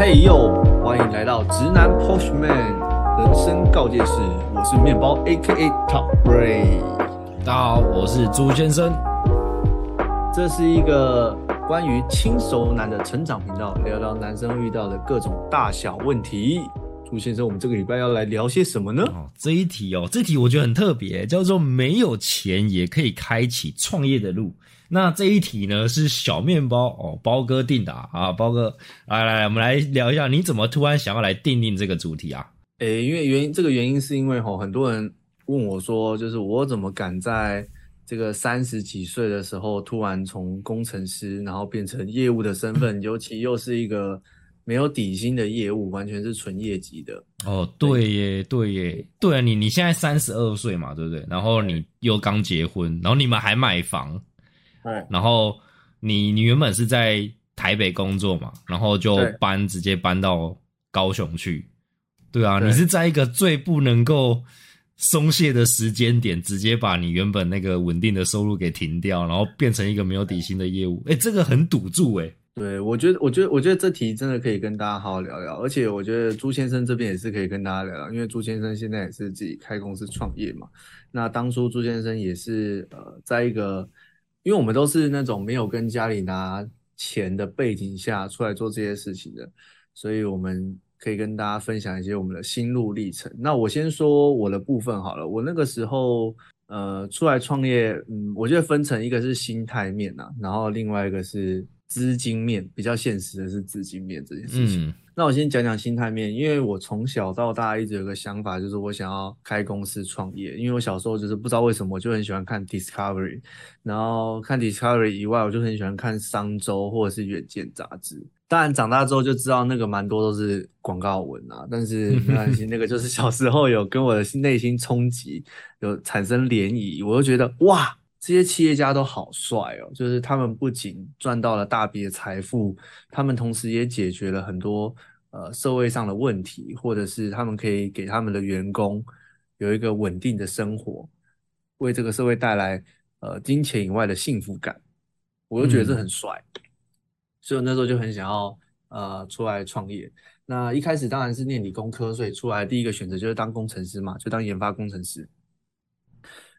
嘿呦，欢迎来到直男 Postman 人生告诫室，我是面包 A.K.A. Top Ray。大家好，我是朱先生。这是一个关于轻熟男的成长频道，聊聊男生遇到的各种大小问题。朱先生，我们这个礼拜要来聊些什么呢？哦，这一题哦，这题我觉得很特别，叫做没有钱也可以开启创业的路。那这一题呢是小面包哦，包哥定的啊，包哥来来来，我们来聊一下，你怎么突然想要来定定这个主题啊？诶，因为原因，这个原因是因为吼，很多人问我说，就是我怎么敢在这个三十几岁的时候，突然从工程师，然后变成业务的身份，尤其又是一个没有底薪的业务，完全是纯业绩的。哦，对耶，对耶，对啊，你你现在三十二岁嘛，对不对？然后你又刚结婚，然后你们还买房。然后你你原本是在台北工作嘛，然后就搬直接搬到高雄去，对啊，你是在一个最不能够松懈的时间点，直接把你原本那个稳定的收入给停掉，然后变成一个没有底薪的业务，哎，这个很赌注哎。对，我觉得，我觉得，我觉得这题真的可以跟大家好好聊聊，而且我觉得朱先生这边也是可以跟大家聊聊，因为朱先生现在也是自己开公司创业嘛，那当初朱先生也是呃，在一个。因为我们都是那种没有跟家里拿钱的背景下出来做这些事情的，所以我们可以跟大家分享一些我们的心路历程。那我先说我的部分好了，我那个时候呃出来创业，嗯，我觉得分成一个是心态面呐，然后另外一个是资金面，比较现实的是资金面这件事情。那我先讲讲心态面，因为我从小到大一直有个想法，就是我想要开公司创业。因为我小时候就是不知道为什么，我就很喜欢看 Discovery，然后看 Discovery 以外，我就很喜欢看商周或者是远见杂志。当然长大之后就知道那个蛮多都是广告文啊，但是没关系，那个就是小时候有跟我的内心冲击，有产生涟漪，我就觉得哇。这些企业家都好帅哦，就是他们不仅赚到了大笔的财富，他们同时也解决了很多呃社会上的问题，或者是他们可以给他们的员工有一个稳定的生活，为这个社会带来呃金钱以外的幸福感，我就觉得这很帅，所以我那时候就很想要呃出来创业。那一开始当然是念理工科，所以出来第一个选择就是当工程师嘛，就当研发工程师。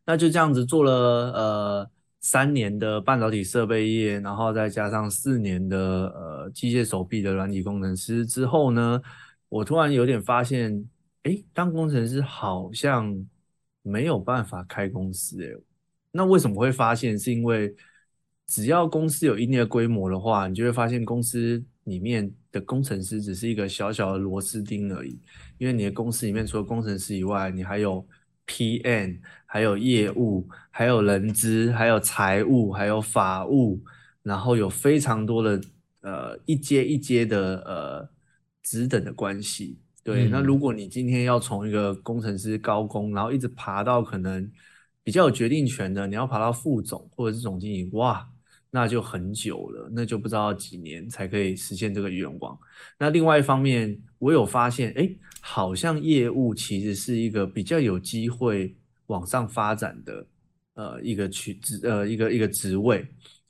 那就这样子做了呃三年的半导体设备业，然后再加上四年的呃机械手臂的软体工程师之后呢，我突然有点发现，哎，当工程师好像没有办法开公司哎。那为什么会发现？是因为只要公司有一定的规模的话，你就会发现公司里面的工程师只是一个小小的螺丝钉而已。因为你的公司里面除了工程师以外，你还有 PM。还有业务，还有人资，还有财务，还有法务，然后有非常多的呃一阶一阶的呃职等的关系。对，那如果你今天要从一个工程师高工，然后一直爬到可能比较有决定权的，你要爬到副总或者是总经理，哇，那就很久了，那就不知道几年才可以实现这个愿望。那另外一方面，我有发现，哎，好像业务其实是一个比较有机会。往上发展的呃一个区职呃一个一个职位，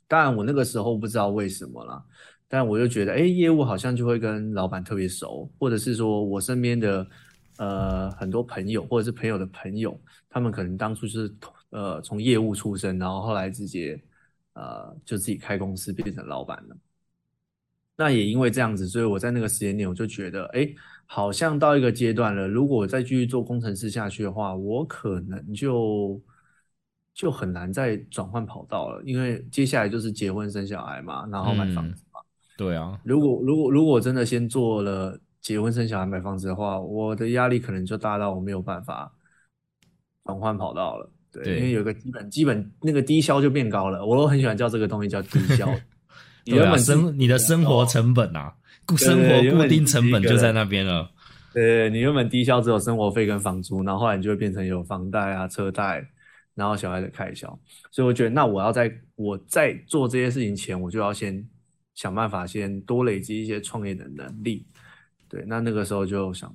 当然我那个时候不知道为什么啦，但我就觉得哎业务好像就会跟老板特别熟，或者是说我身边的呃很多朋友或者是朋友的朋友，他们可能当初是呃从业务出身，然后后来直接呃就自己开公司变成老板了。那也因为这样子，所以我在那个时间点我就觉得哎。好像到一个阶段了，如果再继续做工程师下去的话，我可能就就很难再转换跑道了，因为接下来就是结婚生小孩嘛，然后买房子嘛。对啊，如果如果如果真的先做了结婚生小孩买房子的话，我的压力可能就大到我没有办法转换跑道了。对，因为有个基本基本那个低消就变高了，我都很喜欢叫这个东西叫低消。你原本生你的生活成本啊。生活固定成本就在那边了。对，你原本低消只有生活费跟房租，然后后来你就会变成有房贷啊、车贷，然后小孩的开销。所以我觉得，那我要在我在做这些事情前，我就要先想办法先多累积一些创业的能力。对，那那个时候就想，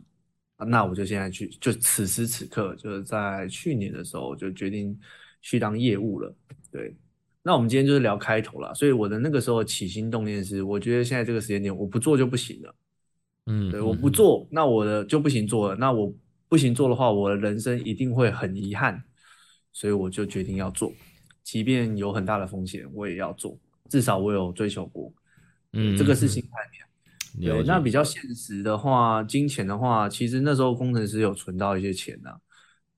那我就现在去，就此时此刻，就是在去年的时候，就决定去当业务了。对。那我们今天就是聊开头了，所以我的那个时候起心动念是，我觉得现在这个时间点我不做就不行了，嗯，对，我不做，那我的就不行做了。那我不行做的话，我的人生一定会很遗憾，所以我就决定要做，即便有很大的风险，我也要做。至少我有追求过，嗯，这个是心态面。对，那比较现实的话，金钱的话，其实那时候工程师有存到一些钱呐。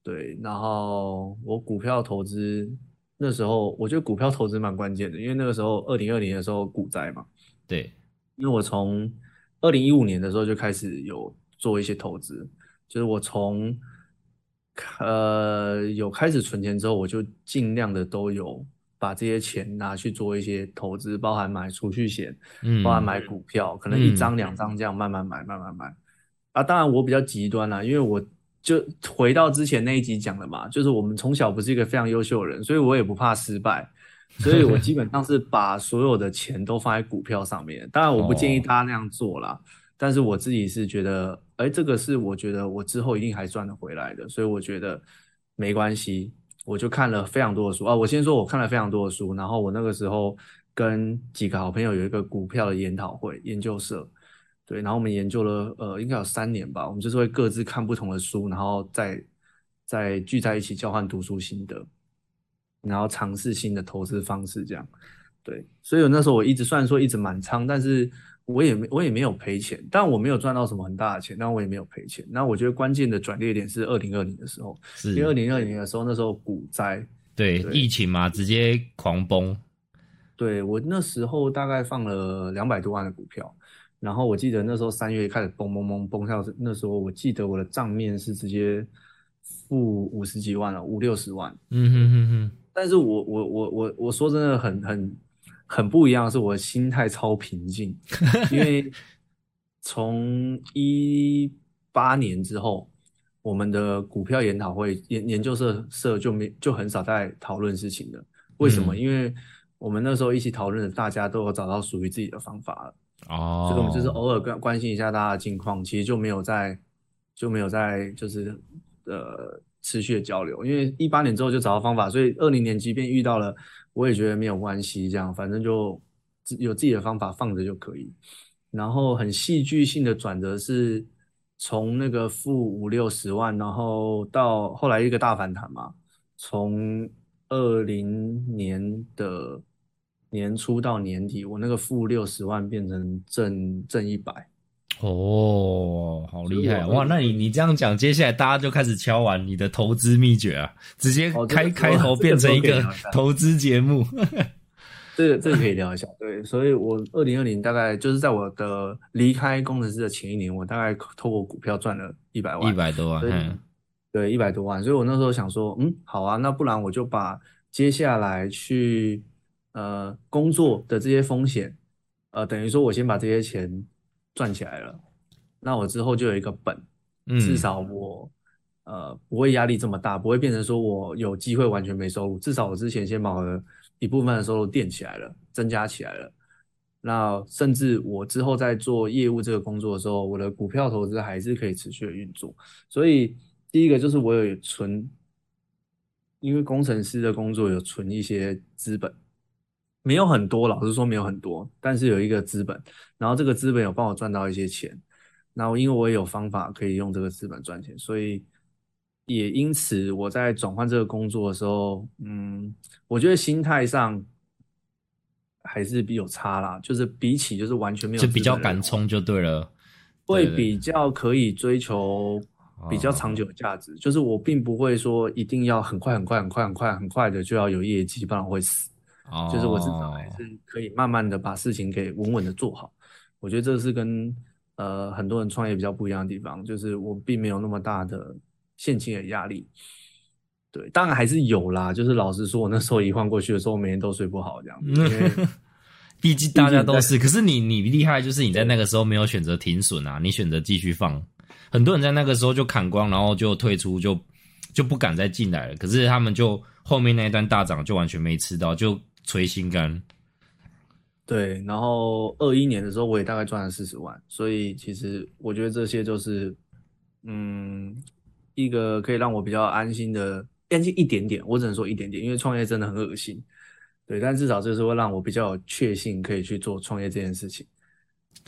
对，然后我股票投资那时候，我觉得股票投资蛮关键的，因为那个时候二零二零的时候股灾嘛。对，因为我从二零一五年的时候就开始有做一些投资，就是我从呃有开始存钱之后，我就尽量的都有把这些钱拿去做一些投资，包含买储蓄险，嗯，包含买股票，可能一张两张这样慢慢买，慢慢买。啊，当然我比较极端啦，因为我。就回到之前那一集讲的嘛，就是我们从小不是一个非常优秀的人，所以我也不怕失败，所以我基本上是把所有的钱都放在股票上面。当然，我不建议大家那样做啦，但是我自己是觉得，哎，这个是我觉得我之后一定还赚得回来的，所以我觉得没关系。我就看了非常多的书啊，我先说我看了非常多的书，然后我那个时候跟几个好朋友有一个股票的研讨会研究社。对，然后我们研究了，呃，应该有三年吧。我们就是会各自看不同的书，然后再再聚在一起交换读书心得，然后尝试新的投资方式，这样。对，所以那时候我一直虽然说一直满仓，但是我也没我也没有赔钱，但我没有赚到什么很大的钱，但我也没有赔钱。那我觉得关键的转捩点是二零二零的时候，因为二零二零的时候那时候股灾，对疫情嘛，直接狂崩。对我那时候大概放了两百多万的股票。然后我记得那时候三月开始崩崩崩崩下，那时候我记得我的账面是直接负五十几万了，五六十万。嗯哼哼哼。但是我我我我我说真的很很很不一样，是我心态超平静，因为 从一八年之后，我们的股票研讨会研研究社社就没就很少在讨论事情了。为什么？因为我们那时候一起讨论的，大家都有找到属于自己的方法了。哦，所以我们就是偶尔关关心一下大家的近况，其实就没有在就没有在就是呃持续的交流，因为一八年之后就找到方法，所以二零年即便遇到了，我也觉得没有关系，这样反正就有自己的方法放着就可以。然后很戏剧性的转折是从那个负五六十万，然后到后来一个大反弹嘛，从二零年的。年初到年底，我那个负六十万变成正正一百，哦，好厉害哇！那你你这样讲，接下来大家就开始敲完你的投资秘诀啊，直接开开头变成一个投资节目。这个这个可以聊一下，对，所以我二零二零大概就是在我的离开工程师的前一年，我大概透过股票赚了一百万，一百多万，嗯，对，一百多万。所以我那时候想说，嗯，好啊，那不然我就把接下来去。呃，工作的这些风险，呃，等于说我先把这些钱赚起来了，那我之后就有一个本，至少我呃不会压力这么大，不会变成说我有机会完全没收入，至少我之前先把我的一部分的收入垫起来了，增加起来了，那甚至我之后在做业务这个工作的时候，我的股票投资还是可以持续的运作。所以第一个就是我有存，因为工程师的工作有存一些资本。没有很多，老实说没有很多，但是有一个资本，然后这个资本有帮我赚到一些钱，然后因为我也有方法可以用这个资本赚钱，所以也因此我在转换这个工作的时候，嗯，我觉得心态上还是比有差啦，就是比起就是完全没有，就比较敢冲就对了，会比较可以追求比较长久的价值，就是我并不会说一定要很快很快很快很快很快的就要有业绩，不然会死。就是我至少还是可以慢慢的把事情给稳稳的做好，我觉得这是跟呃很多人创业比较不一样的地方，就是我并没有那么大的现金的压力。对，当然还是有啦，就是老实说，我那时候一换过去的时候，我每天都睡不好这样子。毕竟大家都是，可是你你厉害，就是你在那个时候没有选择停损啊，你选择继续放。很多人在那个时候就砍光，然后就退出，就就不敢再进来了。可是他们就后面那一段大涨就完全没吃到，就。捶心肝，对，然后二一年的时候，我也大概赚了四十万，所以其实我觉得这些就是，嗯，一个可以让我比较安心的，安心一点点，我只能说一点点，因为创业真的很恶心，对，但至少这是会让我比较有确信可以去做创业这件事情。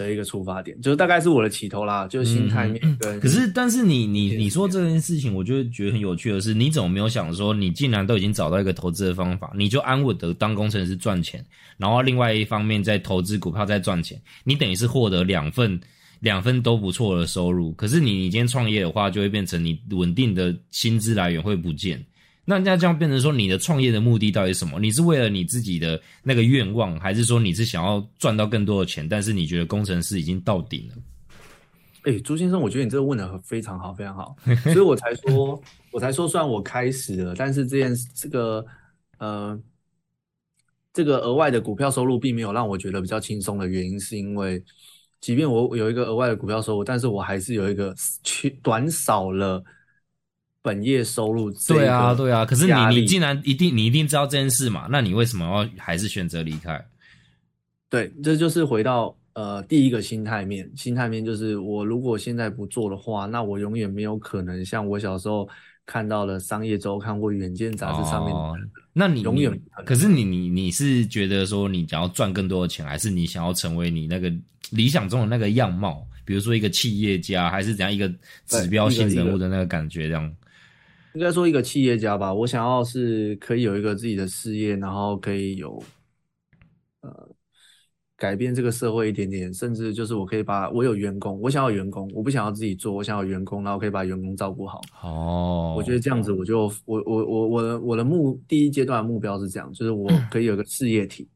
的一个出发点，就是大概是我的起头啦，就是心态面跟。可是，但是你你你说这件事情，我就觉得很有趣的是，你怎么没有想说，你既然都已经找到一个投资的方法，你就安稳的当工程师赚钱，然后另外一方面在投资股票再赚钱，你等于是获得两份两份都不错的收入。可是你你今天创业的话，就会变成你稳定的薪资来源会不见。那那这样变成说，你的创业的目的到底是什么？你是为了你自己的那个愿望，还是说你是想要赚到更多的钱？但是你觉得工程师已经到顶了？哎，朱先生，我觉得你这个问的非常好，非常好，所以我才说，我才说，虽然我开始了，但是这件这个呃，这个额外的股票收入并没有让我觉得比较轻松的原因，是因为即便我有一个额外的股票收入，但是我还是有一个缺短少了。本业收入对啊对啊，可是你你既然一定你一定知道这件事嘛，那你为什么要还是选择离开？对，这就是回到呃第一个心态面，心态面就是我如果现在不做的话，那我永远没有可能像我小时候看到了《商业周刊》或《远见》杂志上面，那你永远可是你你你是觉得说你想要赚更多的钱，还是你想要成为你那个理想中的那个样貌？比如说一个企业家，还是怎样一个指标性人物的那个感觉这样？应该说一个企业家吧，我想要是可以有一个自己的事业，然后可以有，呃，改变这个社会一点点，甚至就是我可以把我有员工，我想要员工，我不想要自己做，我想要员工，然后可以把员工照顾好。哦，我觉得这样子，我就我我我我的我的目第一阶段的目标是这样，就是我可以有个事业体。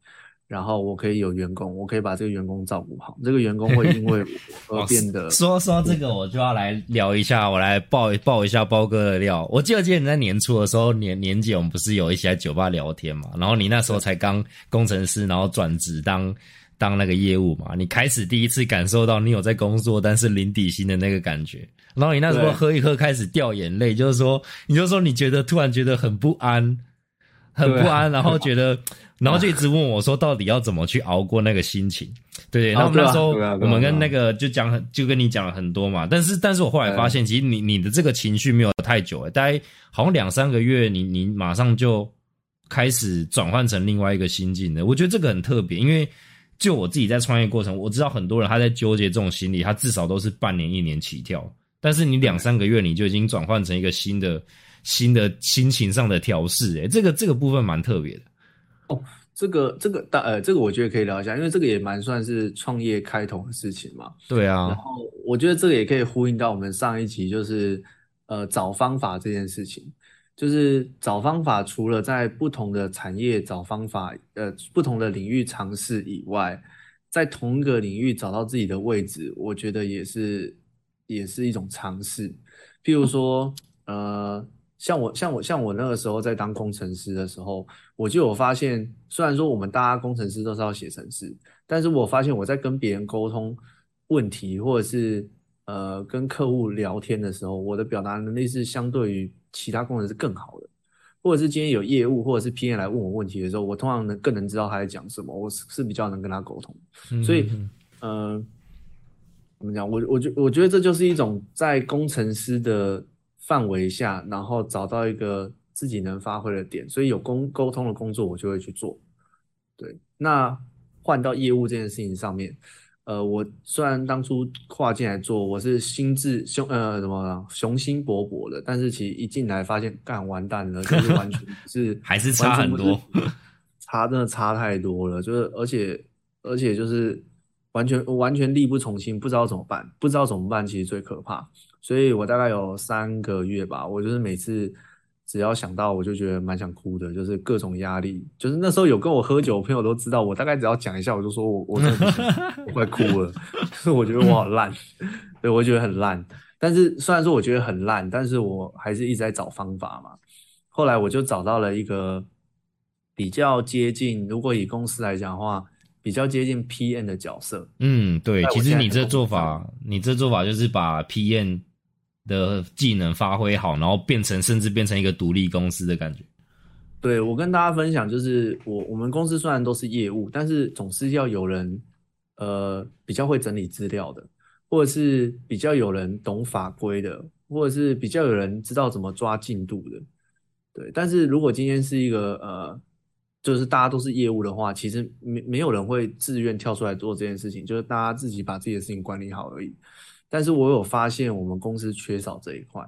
然后我可以有员工，我可以把这个员工照顾好。这个员工会因为我 而变得说说这个，我就要来聊一下，我来爆爆一下包哥的料。我记得记得你在年初的时候，年年节我们不是有一起在酒吧聊天嘛？然后你那时候才刚工程师，然后转职当当那个业务嘛？你开始第一次感受到你有在工作，但是零底薪的那个感觉。然后你那时候喝一喝，开始掉眼泪，就是说，你就说你觉得突然觉得很不安，很不安，然后觉得。然后就一直问我说：“到底要怎么去熬过那个心情？”对，然后那时候我们跟那个就讲很，就跟你讲了很多嘛。但是，但是我后来发现，其实你你的这个情绪没有太久，大概好像两三个月，你你马上就开始转换成另外一个心境的。我觉得这个很特别，因为就我自己在创业过程，我知道很多人他在纠结这种心理，他至少都是半年一年起跳。但是你两三个月，你就已经转换成一个新的新的心情上的调试。诶，这个这个部分蛮特别的。哦，这个这个大呃，这个我觉得可以聊一下，因为这个也蛮算是创业开头的事情嘛。对啊。然后我觉得这个也可以呼应到我们上一集，就是呃找方法这件事情。就是找方法，除了在不同的产业找方法，呃，不同的领域尝试以外，在同一个领域找到自己的位置，我觉得也是也是一种尝试。譬如说，呃。像我像我像我那个时候在当工程师的时候，我就有发现，虽然说我们大家工程师都是要写程式，但是我发现我在跟别人沟通问题，或者是呃跟客户聊天的时候，我的表达能力是相对于其他工程师更好的，或者是今天有业务或者是 P N 来问我问题的时候，我通常能更能知道他在讲什么，我是是比较能跟他沟通，所以呃怎么讲，我我觉我觉得这就是一种在工程师的。范围下，然后找到一个自己能发挥的点，所以有沟沟通的工作我就会去做。对，那换到业务这件事情上面，呃，我虽然当初跨进来做，我是心智雄呃什么雄心勃勃的，但是其实一进来发现干完蛋了，就是完全是 还是差很多，差真的差太多了，就是而且而且就是完全完全力不从心，不知道怎么办，不知道怎么办，其实最可怕。所以我大概有三个月吧，我就是每次只要想到，我就觉得蛮想哭的，就是各种压力。就是那时候有跟我喝酒的朋友都知道，我大概只要讲一下，我就说我我真的快哭了，就是我觉得我好烂，对我觉得很烂。但是虽然说我觉得很烂，但是我还是一直在找方法嘛。后来我就找到了一个比较接近，如果以公司来讲的话。比较接近 PM 的角色。嗯，对，其实你这做法，你这做法就是把 PM。的技能发挥好，然后变成甚至变成一个独立公司的感觉。对我跟大家分享，就是我我们公司虽然都是业务，但是总是要有人呃比较会整理资料的，或者是比较有人懂法规的，或者是比较有人知道怎么抓进度的。对，但是如果今天是一个呃就是大家都是业务的话，其实没没有人会自愿跳出来做这件事情，就是大家自己把自己的事情管理好而已。但是我有发现我们公司缺少这一块，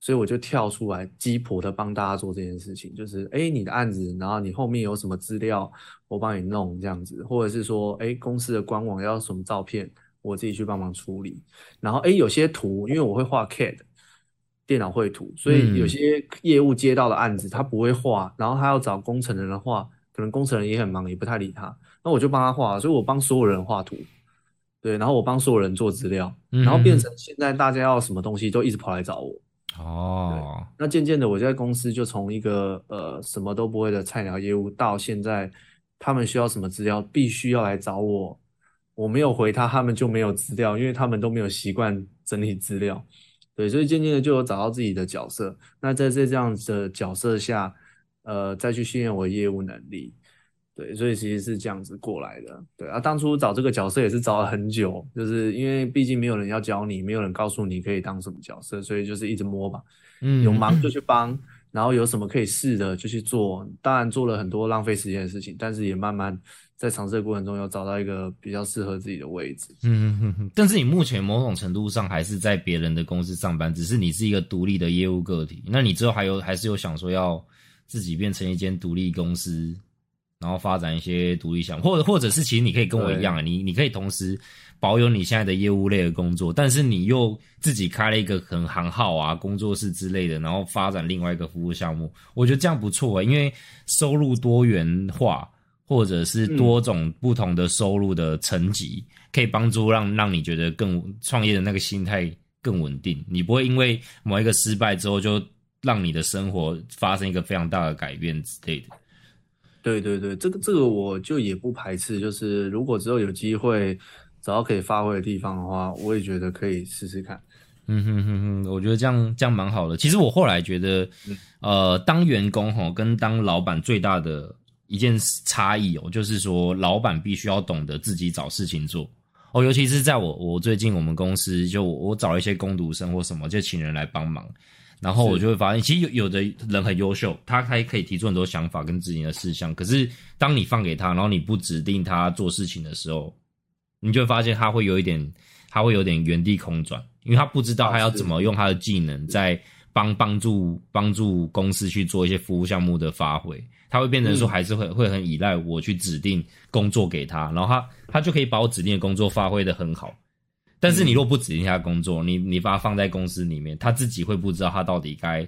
所以我就跳出来鸡婆的帮大家做这件事情，就是哎，你的案子，然后你后面有什么资料，我帮你弄这样子，或者是说，哎，公司的官网要什么照片，我自己去帮忙处理。然后哎，有些图，因为我会画 CAD。电脑绘图，所以有些业务接到的案子他不会画，然后他要找工程人的话，可能工程人也很忙，也不太理他，那我就帮他画，所以我帮所有人画图，对，然后我帮所有人做资料，然后变成现在大家要什么东西都一直跑来找我。哦，那渐渐的我在公司就从一个呃什么都不会的菜鸟业务，到现在他们需要什么资料必须要来找我，我没有回他，他们就没有资料，因为他们都没有习惯整理资料。对，所以渐渐的就有找到自己的角色。那在这这样子的角色下，呃，再去训练我的业务能力。对，所以其实是这样子过来的。对啊，当初找这个角色也是找了很久，就是因为毕竟没有人要教你，没有人告诉你可以当什么角色，所以就是一直摸吧。嗯，有忙就去帮，然后有什么可以试的就去做。当然做了很多浪费时间的事情，但是也慢慢。在尝试的过程中，有找到一个比较适合自己的位置。嗯哼哼，但是你目前某种程度上还是在别人的公司上班，只是你是一个独立的业务个体。那你之后还有还是有想说要自己变成一间独立公司，然后发展一些独立项目，或者或者是其实你可以跟我一样，你你可以同时保有你现在的业务类的工作，但是你又自己开了一个很行号啊、工作室之类的，然后发展另外一个服务项目。我觉得这样不错啊，因为收入多元化。或者是多种不同的收入的层级，可以帮助让让你觉得更创业的那个心态更稳定。你不会因为某一个失败之后，就让你的生活发生一个非常大的改变之类的。对对对，这个这个我就也不排斥。就是如果之后有机会找到可以发挥的地方的话，我也觉得可以试试看。嗯哼哼哼，我觉得这样这样蛮好的。其实我后来觉得，呃，当员工哈跟当老板最大的。一件差异哦，就是说，老板必须要懂得自己找事情做哦，尤其是在我我最近我们公司，就我找了一些工读生或什么，就请人来帮忙，然后我就会发现，其实有有的人很优秀，他还可以提出很多想法跟自己的事项，可是当你放给他，然后你不指定他做事情的时候，你就会发现他会有一点，他会有点原地空转，因为他不知道他要怎么用他的技能在帮帮助帮助公司去做一些服务项目的发挥。他会变成说，还是会会很依赖我去指定工作给他，然后他他就可以把我指定的工作发挥的很好。但是你若不指定他工作，你你把他放在公司里面，他自己会不知道他到底该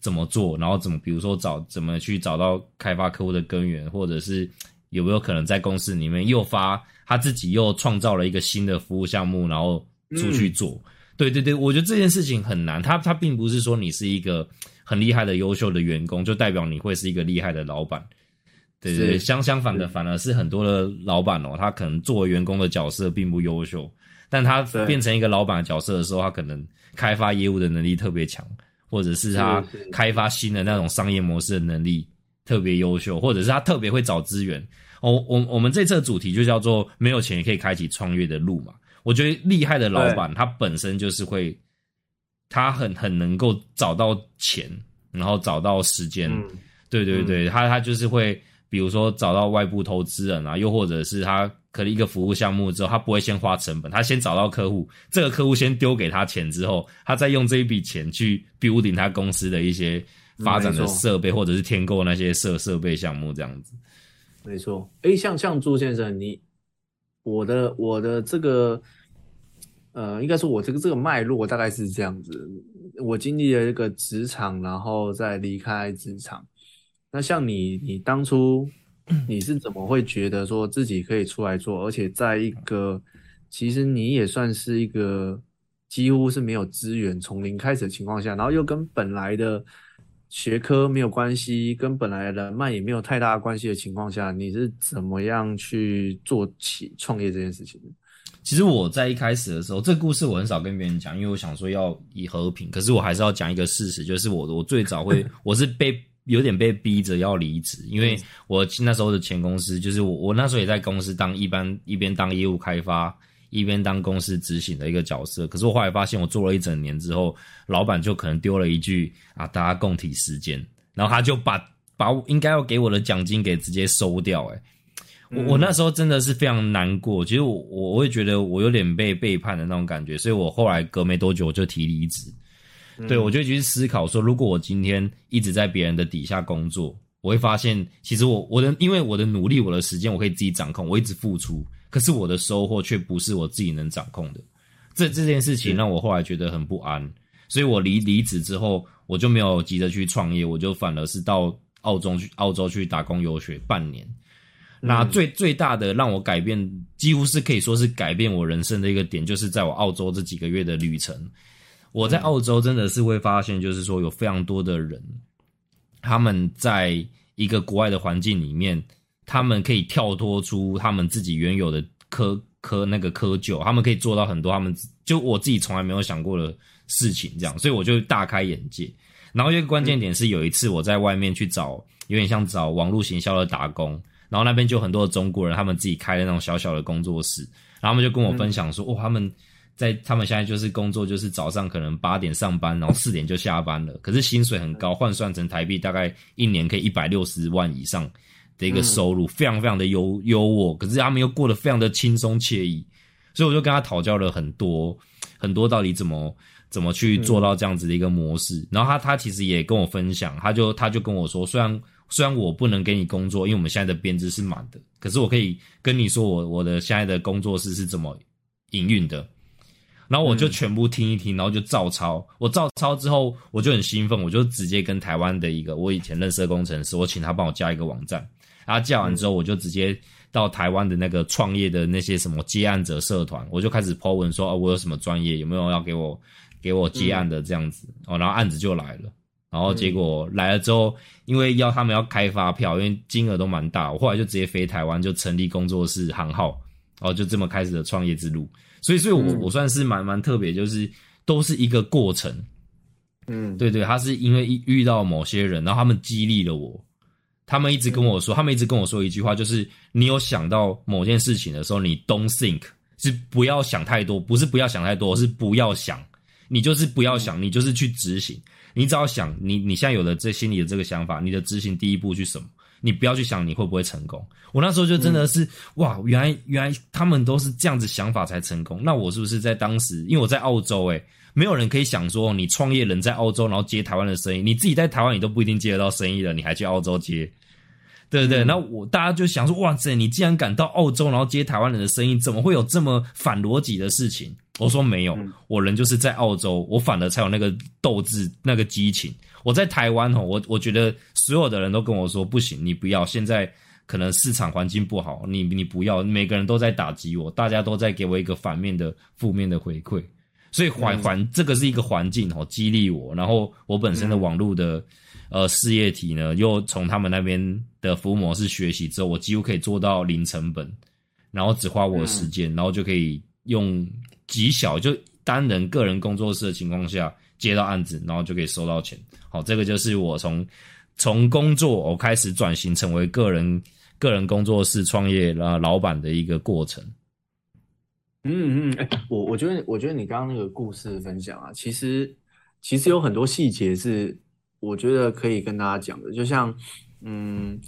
怎么做，然后怎么比如说找怎么去找到开发客户的根源，或者是有没有可能在公司里面诱发他自己又创造了一个新的服务项目，然后出去做。对对对，我觉得这件事情很难。他他并不是说你是一个。很厉害的优秀的员工，就代表你会是一个厉害的老板，对对。相相反的，反而是很多的老板哦，他可能作为员工的角色并不优秀，但他变成一个老板的角色的时候，他可能开发业务的能力特别强，或者是他开发新的那种商业模式的能力特别优秀，或者是他特别会找资源。哦，我我们这次的主题就叫做没有钱也可以开启创业的路嘛。我觉得厉害的老板，他本身就是会。他很很能够找到钱，然后找到时间，对对对，他他就是会，比如说找到外部投资人啊，又或者是他可能一个服务项目之后，他不会先花成本，他先找到客户，这个客户先丢给他钱之后，他再用这一笔钱去 building 他公司的一些发展的设备，或者是添购那些设设备项目这样子。没错，哎，像像朱先生，你我的我的这个。呃，应该说，我这个这个脉络大概是这样子。我经历了一个职场，然后再离开职场。那像你，你当初你是怎么会觉得说自己可以出来做，而且在一个其实你也算是一个几乎是没有资源，从零开始的情况下，然后又跟本来的学科没有关系，跟本来的人脉也没有太大关系的情况下，你是怎么样去做起创业这件事情的？其实我在一开始的时候，这个故事我很少跟别人讲，因为我想说要以和平。可是我还是要讲一个事实，就是我我最早会，我是被有点被逼着要离职，因为我那时候的前公司，就是我我那时候也在公司当一般一边当业务开发，一边当公司执行的一个角色。可是我后来发现，我做了一整年之后，老板就可能丢了一句啊，大家共体时间，然后他就把把应该要给我的奖金给直接收掉，哎，我我那时候真的是非常难过，其实我我我会觉得我有点被背叛的那种感觉，所以我后来隔没多久我就提离职。对我就去思考说，如果我今天一直在别人的底下工作，我会发现其实我我的因为我的努力我的时间我可以自己掌控，我一直付出，可是我的收获却不是我自己能掌控的。这这件事情让我后来觉得很不安，所以我离离职之后，我就没有急着去创业，我就反而是到澳洲去澳洲去打工游学半年。那最最大的让我改变，几乎是可以说是改变我人生的一个点，就是在我澳洲这几个月的旅程。我在澳洲真的是会发现，就是说有非常多的人，他们在一个国外的环境里面，他们可以跳脱出他们自己原有的科。科那个窠臼，他们可以做到很多，他们就我自己从来没有想过的事情，这样，所以我就大开眼界。然后一个关键点是，有一次我在外面去找，有点像找网络行销的打工，然后那边就很多的中国人，他们自己开的那种小小的工作室，然后他们就跟我分享说，哦，他们在他们现在就是工作，就是早上可能八点上班，然后四点就下班了，可是薪水很高，换算成台币大概一年可以一百六十万以上。的一个收入非常非常的优优渥，可是他们又过得非常的轻松惬意，所以我就跟他讨教了很多很多，到底怎么怎么去做到这样子的一个模式。然后他他其实也跟我分享，他就他就跟我说，虽然虽然我不能给你工作，因为我们现在的编制是满的，可是我可以跟你说我我的现在的工作室是怎么营运的。然后我就全部听一听，然后就照抄。我照抄之后，我就很兴奋，我就直接跟台湾的一个我以前认识的工程师，我请他帮我加一个网站。然后加完之后，我就直接到台湾的那个创业的那些什么接案者社团，我就开始 po 文说，哦，我有什么专业，有没有要给我给我接案的这样子哦，然后案子就来了。然后结果来了之后，因为要他们要开发票，因为金额都蛮大，我后来就直接飞台湾，就成立工作室行号，然后就这么开始了创业之路。所以，所以我我算是蛮蛮特别，就是都是一个过程。嗯，对对，他是因为遇到某些人，然后他们激励了我。他们一直跟我说，他们一直跟我说一句话，就是你有想到某件事情的时候，你 don't think 是不要想太多，不是不要想太多，是不要想，你就是不要想，你就是去执行。你只要想，你你现在有了这心里的这个想法，你的执行第一步是什么？你不要去想你会不会成功。我那时候就真的是哇，原来原来他们都是这样子想法才成功。那我是不是在当时，因为我在澳洲，诶，没有人可以想说你创业人在澳洲，然后接台湾的生意，你自己在台湾你都不一定接得到生意了，你还去澳洲接，对不对？那我大家就想说，哇塞，你既然敢到澳洲，然后接台湾人的生意，怎么会有这么反逻辑的事情？我说没有，我人就是在澳洲，我反而才有那个斗志、那个激情。我在台湾哦，我我觉得所有的人都跟我说不行，你不要，现在可能市场环境不好，你你不要，每个人都在打击我，大家都在给我一个反面的、负面的回馈。所以环环这个是一个环境哦，激励我。然后我本身的网络的呃事业体呢，又从他们那边的服务模式学习之后，我几乎可以做到零成本，然后只花我的时间，然后就可以用极小就单人个人工作室的情况下接到案子，然后就可以收到钱。好，这个就是我从从工作我开始转型成为个人个人工作室创业啊老板的一个过程。嗯嗯，哎，我我觉得，我觉得你刚刚那个故事分享啊，其实其实有很多细节是我觉得可以跟大家讲的。就像，嗯，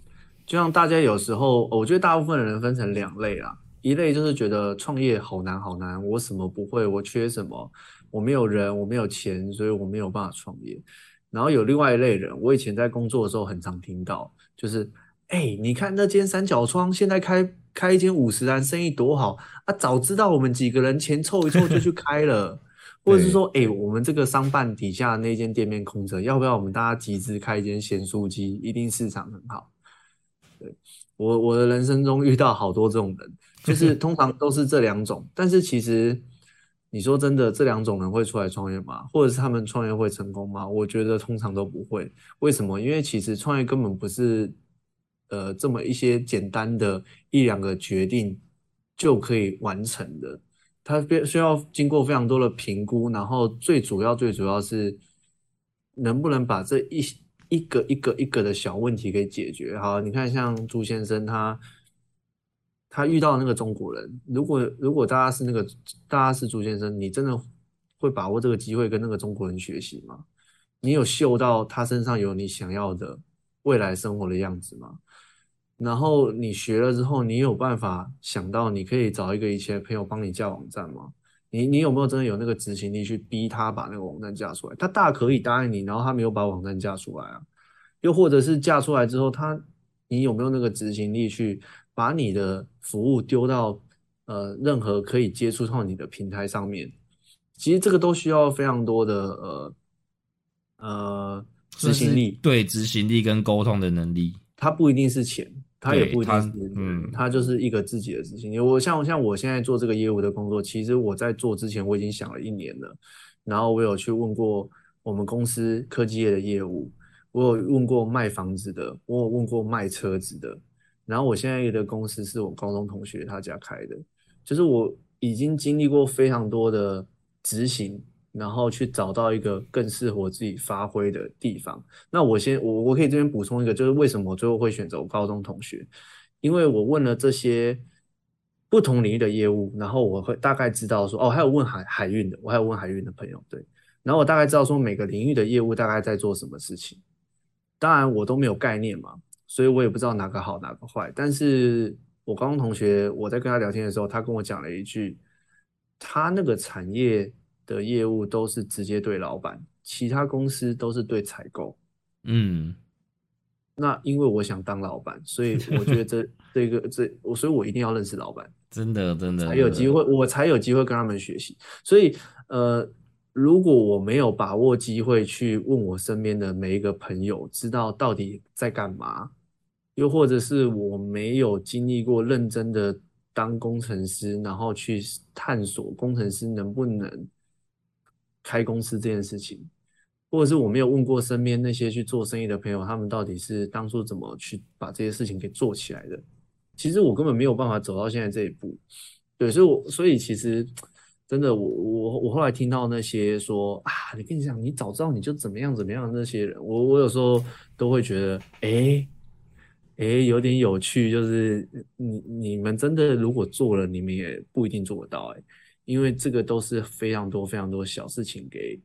就像大家有时候，我觉得大部分人分成两类啊，一类就是觉得创业好难好难，我什么不会，我缺什么，我没有人，我没有钱，所以我没有办法创业。然后有另外一类人，我以前在工作的时候很常听到，就是，哎，你看那间三角窗现在开。开一间五十单生意多好啊！早知道我们几个人钱凑一凑就去开了，或者是说，哎，我们这个商办底下那间店面空着，要不要我们大家集资开一间咸酥鸡？一定市场很好。对我我的人生中遇到好多这种人，就是 通常都是这两种。但是其实你说真的，这两种人会出来创业吗？或者是他们创业会成功吗？我觉得通常都不会。为什么？因为其实创业根本不是。呃，这么一些简单的一两个决定就可以完成的，它必需要经过非常多的评估，然后最主要最主要是能不能把这一一个一个一个的小问题给解决。好，你看像朱先生他他遇到那个中国人，如果如果大家是那个大家是朱先生，你真的会把握这个机会跟那个中国人学习吗？你有嗅到他身上有你想要的？未来生活的样子吗？然后你学了之后，你有办法想到你可以找一个以前的朋友帮你架网站吗？你你有没有真的有那个执行力去逼他把那个网站架出来？他大可以答应你，然后他没有把网站架出来啊。又或者是架出来之后，他你有没有那个执行力去把你的服务丢到呃任何可以接触到你的平台上面？其实这个都需要非常多的呃呃执行力，对执行力跟沟通的能力。它不一定是钱。它也不一定是，嗯，它就是一个自己的执行力。我像像我现在做这个业务的工作，其实我在做之前我已经想了一年了。然后我有去问过我们公司科技业的业务，我有问过卖房子的，我有问过卖车子的。然后我现在的公司是我高中同学他家开的，就是我已经经历过非常多的执行。然后去找到一个更适合自己发挥的地方。那我先，我我可以这边补充一个，就是为什么我最后会选择我高中同学，因为我问了这些不同领域的业务，然后我会大概知道说，哦，还有问海海运的，我还有问海运的朋友，对，然后我大概知道说每个领域的业务大概在做什么事情。当然我都没有概念嘛，所以我也不知道哪个好哪个坏。但是我高中同学，我在跟他聊天的时候，他跟我讲了一句，他那个产业。的业务都是直接对老板，其他公司都是对采购。嗯，那因为我想当老板，所以我觉得这 这个这我，所以我一定要认识老板，真的真的才有机会，我才有机会跟他们学习。所以呃，如果我没有把握机会去问我身边的每一个朋友，知道到底在干嘛，又或者是我没有经历过认真的当工程师，然后去探索工程师能不能。开公司这件事情，或者是我没有问过身边那些去做生意的朋友，他们到底是当初怎么去把这些事情给做起来的？其实我根本没有办法走到现在这一步。对，所以，我所以其实真的，我我我后来听到那些说啊，你跟你讲，你早知道你就怎么样怎么样那些人，我我有时候都会觉得，哎哎，有点有趣，就是你你们真的如果做了，你们也不一定做得到，哎。因为这个都是非常多非常多小事情给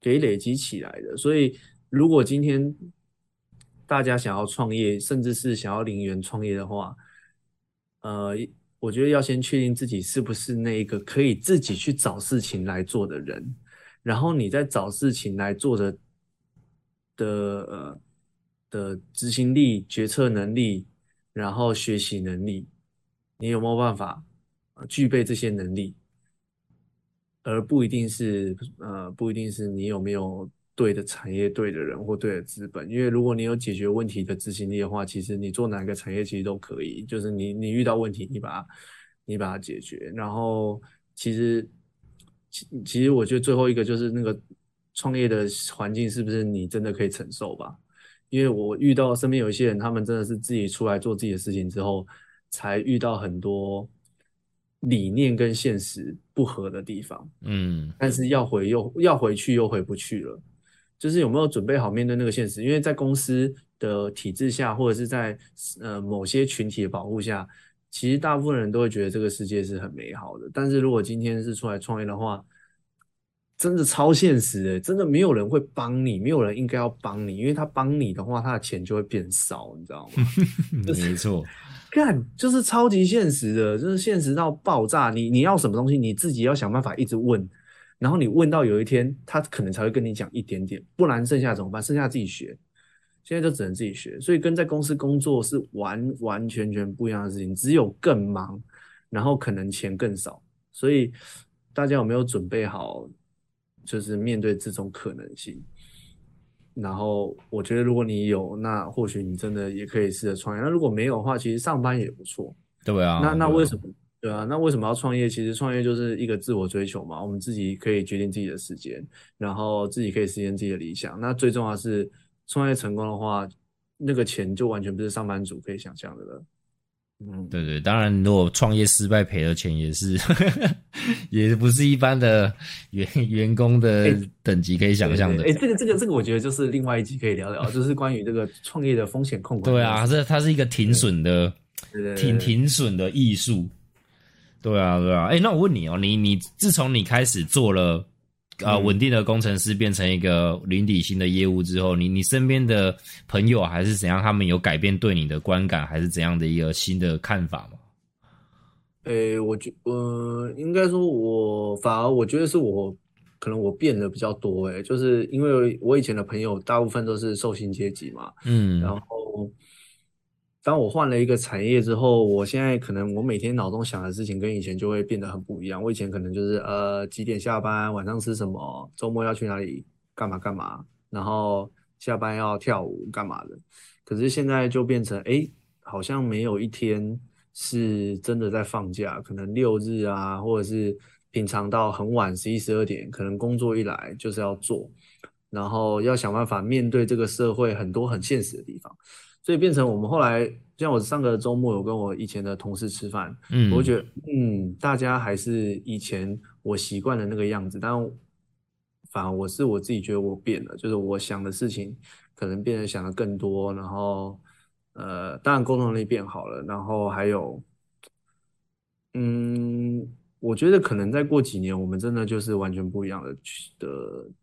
给累积起来的，所以如果今天大家想要创业，甚至是想要零元创业的话，呃，我觉得要先确定自己是不是那一个可以自己去找事情来做的人，然后你在找事情来做的的呃的执行力、决策能力，然后学习能力，你有没有办法具备这些能力？而不一定是，呃，不一定是你有没有对的产业、对的人或对的资本。因为如果你有解决问题的执行力的话，其实你做哪个产业其实都可以。就是你你遇到问题，你把它你把它解决。然后其实其其实我觉得最后一个就是那个创业的环境是不是你真的可以承受吧？因为我遇到身边有一些人，他们真的是自己出来做自己的事情之后，才遇到很多。理念跟现实不合的地方，嗯，但是要回又要回去又回不去了，就是有没有准备好面对那个现实？因为在公司的体制下，或者是在呃某些群体的保护下，其实大部分人都会觉得这个世界是很美好的。但是如果今天是出来创业的话，真的超现实的，真的没有人会帮你，没有人应该要帮你，因为他帮你的话，他的钱就会变少，你知道吗？没错。干就是超级现实的，就是现实到爆炸。你你要什么东西，你自己要想办法一直问，然后你问到有一天，他可能才会跟你讲一点点，不然剩下怎么办？剩下自己学。现在就只能自己学，所以跟在公司工作是完完全全不一样的事情，只有更忙，然后可能钱更少。所以大家有没有准备好，就是面对这种可能性？然后我觉得，如果你有，那或许你真的也可以试着创业。那如果没有的话，其实上班也不错。对啊。那那为什么？对啊。那为什么要创业？其实创业就是一个自我追求嘛。我们自己可以决定自己的时间，然后自己可以实现自己的理想。那最重要是创业成功的话，那个钱就完全不是上班族可以想象的了。嗯，对对，当然，如果创业失败赔了钱也是，也不是一般的员员工的等级可以想象的。哎，这个这个这个，我觉得就是另外一集可以聊聊，就是关于这个创业的风险控管。对啊，这它是一个停损的，停停损的艺术。对啊，对啊。哎，那我问你哦，你你自从你开始做了啊稳定的工程师变成一个零底薪的业务之后，你你身边的朋友还是怎样，他们有改变对你的观感，还是怎样的一个新的看法吗？诶，我觉呃，应该说，我反而我觉得是我可能我变得比较多，诶，就是因为我以前的朋友大部分都是受薪阶级嘛，嗯，然后当我换了一个产业之后，我现在可能我每天脑中想的事情跟以前就会变得很不一样。我以前可能就是呃几点下班，晚上吃什么，周末要去哪里干嘛干嘛，然后下班要跳舞干嘛的，可是现在就变成诶，好像没有一天。是真的在放假，可能六日啊，或者是平常到很晚十一十二点，可能工作一来就是要做，然后要想办法面对这个社会很多很现实的地方，所以变成我们后来，像我上个周末有跟我以前的同事吃饭，嗯，我觉得嗯，大家还是以前我习惯的那个样子，但反而我是我自己觉得我变了，就是我想的事情可能变得想的更多，然后。呃，当然沟通能力变好了，然后还有，嗯，我觉得可能再过几年，我们真的就是完全不一样的的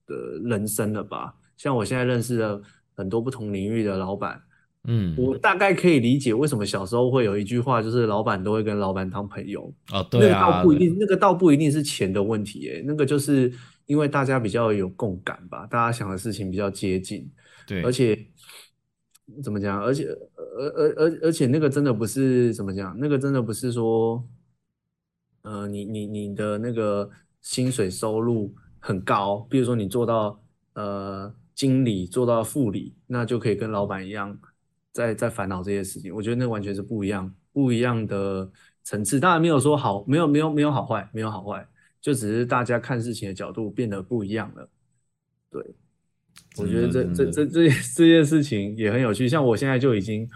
的人生了吧？像我现在认识的很多不同领域的老板，嗯，我大概可以理解为什么小时候会有一句话，就是老板都会跟老板当朋友哦，对啊，那个倒不一定，那个倒不一定是钱的问题，哎，那个就是因为大家比较有共感吧，大家想的事情比较接近，对，而且。怎么讲？而且，而而而而且，那个真的不是怎么讲？那个真的不是说，呃，你你你的那个薪水收入很高，比如说你做到呃经理，做到副理，那就可以跟老板一样，在在烦恼这些事情。我觉得那完全是不一样，不一样的层次。当然没有说好，没有没有没有好坏，没有好坏，就只是大家看事情的角度变得不一样了。对。我觉得这这这这这件事情也很有趣，像我现在就已经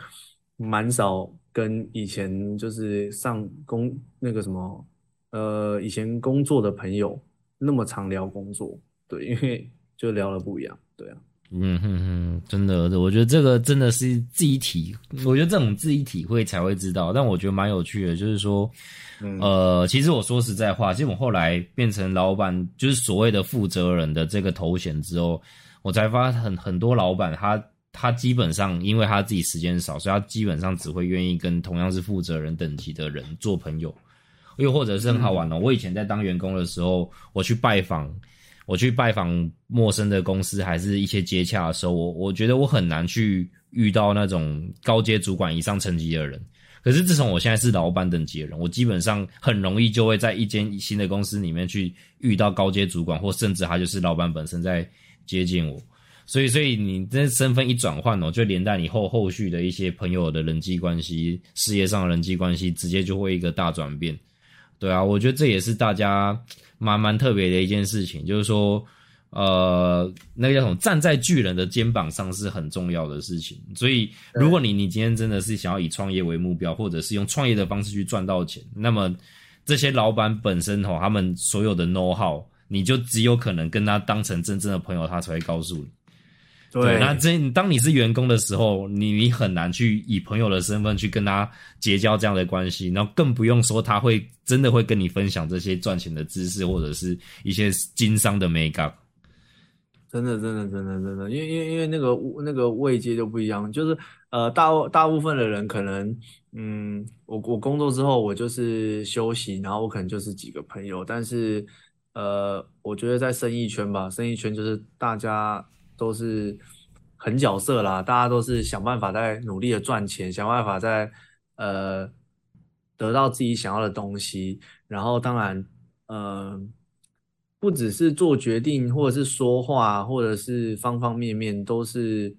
蛮少跟以前就是上工那个什么呃以前工作的朋友那么常聊工作，对，因为就聊的不一样，对啊，嗯哼哼，真的，我觉得这个真的是自己体，我觉得这种自己体会才会知道，但我觉得蛮有趣的，就是说，呃，其实我说实在话，其实我后来变成老板，就是所谓的负责人的这个头衔之后。我才发很很多老板，他他基本上因为他自己时间少，所以他基本上只会愿意跟同样是负责人等级的人做朋友，又或者是很好玩哦。我以前在当员工的时候，我去拜访，我去拜访陌生的公司，还是一些接洽的时候，我我觉得我很难去遇到那种高阶主管以上层级的人。可是自从我现在是老板等级的人，我基本上很容易就会在一间新的公司里面去遇到高阶主管，或甚至他就是老板本身在。接近我，所以所以你这身份一转换哦，就连带你后后续的一些朋友的人际关系、事业上的人际关系，直接就会一个大转变。对啊，我觉得这也是大家蛮蛮特别的一件事情，就是说，呃，那个叫什么，站在巨人的肩膀上是很重要的事情。所以，如果你你今天真的是想要以创业为目标，或者是用创业的方式去赚到钱，那么这些老板本身哦，他们所有的 know how。你就只有可能跟他当成真正的朋友，他才会告诉你。对，那这当你是员工的时候，你你很难去以朋友的身份去跟他结交这样的关系，然后更不用说他会真的会跟你分享这些赚钱的知识或者是一些经商的 make up。真的，真的，真的，真的，因为因为因为那个那个位阶就不一样，就是呃大大部分的人可能，嗯，我我工作之后我就是休息，然后我可能就是几个朋友，但是。呃，我觉得在生意圈吧，生意圈就是大家都是很角色啦，大家都是想办法在努力的赚钱，想办法在呃得到自己想要的东西。然后当然，呃，不只是做决定，或者是说话，或者是方方面面都是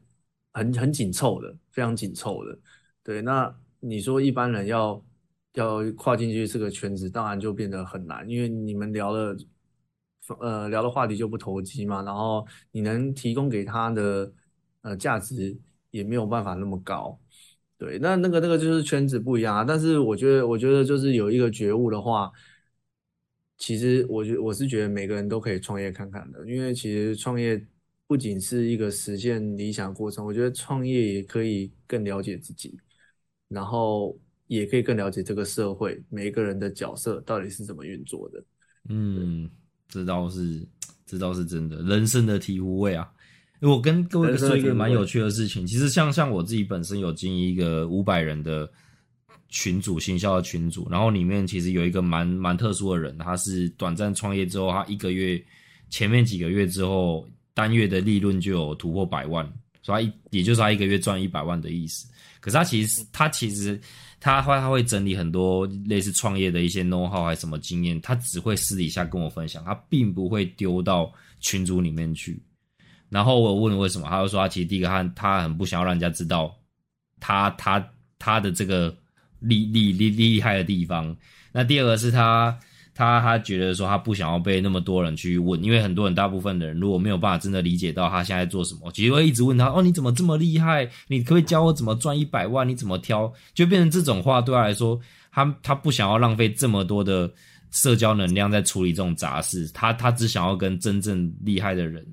很很紧凑的，非常紧凑的。对，那你说一般人要要跨进去这个圈子，当然就变得很难，因为你们聊了。呃，聊的话题就不投机嘛，然后你能提供给他的呃价值也没有办法那么高，对，那那个那个就是圈子不一样啊。但是我觉得，我觉得就是有一个觉悟的话，其实我觉我是觉得每个人都可以创业看看的，因为其实创业不仅是一个实现理想过程，我觉得创业也可以更了解自己，然后也可以更了解这个社会每一个人的角色到底是怎么运作的，嗯。这倒是，这倒是真的，人生的醍醐味啊！我跟各位说一个蛮有趣的事情，其实像像我自己本身有经营一个五百人的群组，行销的群组，然后里面其实有一个蛮蛮特殊的人，他是短暂创业之后，他一个月前面几个月之后，单月的利润就有突破百万，所以也就是他一个月赚一百万的意思。可是他其实他其实。他会他会整理很多类似创业的一些 know how 还是什么经验，他只会私底下跟我分享，他并不会丢到群组里面去。然后我问为什么，他就说他其实第一个他他很不想要让人家知道他他他的这个厉厉厉厉害的地方。那第二个是他。他他觉得说他不想要被那么多人去问，因为很多人大部分的人如果没有办法真的理解到他现在做什么，其实会一直问他哦你怎么这么厉害？你可不可以教我怎么赚一百万？你怎么挑？就变成这种话对他来说，他他不想要浪费这么多的社交能量在处理这种杂事，他他只想要跟真正厉害的人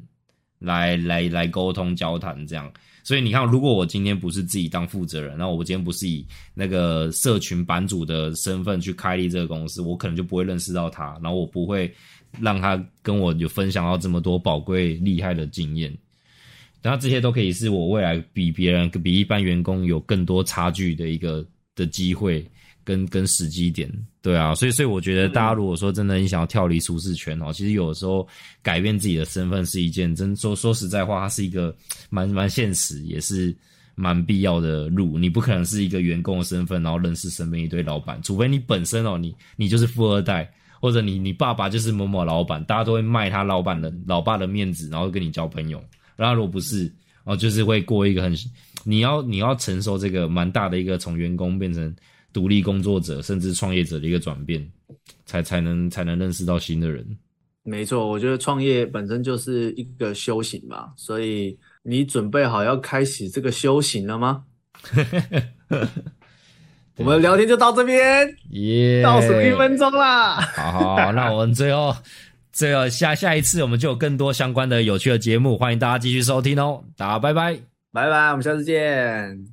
来来来沟通交谈这样。所以你看，如果我今天不是自己当负责人，那我今天不是以那个社群版主的身份去开立这个公司，我可能就不会认识到他，然后我不会让他跟我有分享到这么多宝贵厉害的经验。然这些都可以是我未来比别人、比一般员工有更多差距的一个的机会。跟跟时机点，对啊，所以所以我觉得大家如果说真的你想要跳离舒适圈哦，其实有的时候改变自己的身份是一件真说说实在话，它是一个蛮蛮现实，也是蛮必要的路。你不可能是一个员工的身份，然后认识身边一堆老板，除非你本身哦，你你就是富二代，或者你你爸爸就是某某老板，大家都会卖他老板的老爸的面子，然后跟你交朋友。然后如果不是哦，就是会过一个很你要你要承受这个蛮大的一个从员工变成。独立工作者甚至创业者的一个转变，才才能才能认识到新的人。没错，我觉得创业本身就是一个修行嘛，所以你准备好要开始这个修行了吗？我们聊天就到这边，耶，倒数一分钟啦。好好，那我们最后最后下下一次我们就有更多相关的有趣的节目，欢迎大家继续收听哦。大家拜拜，拜拜，我们下次见。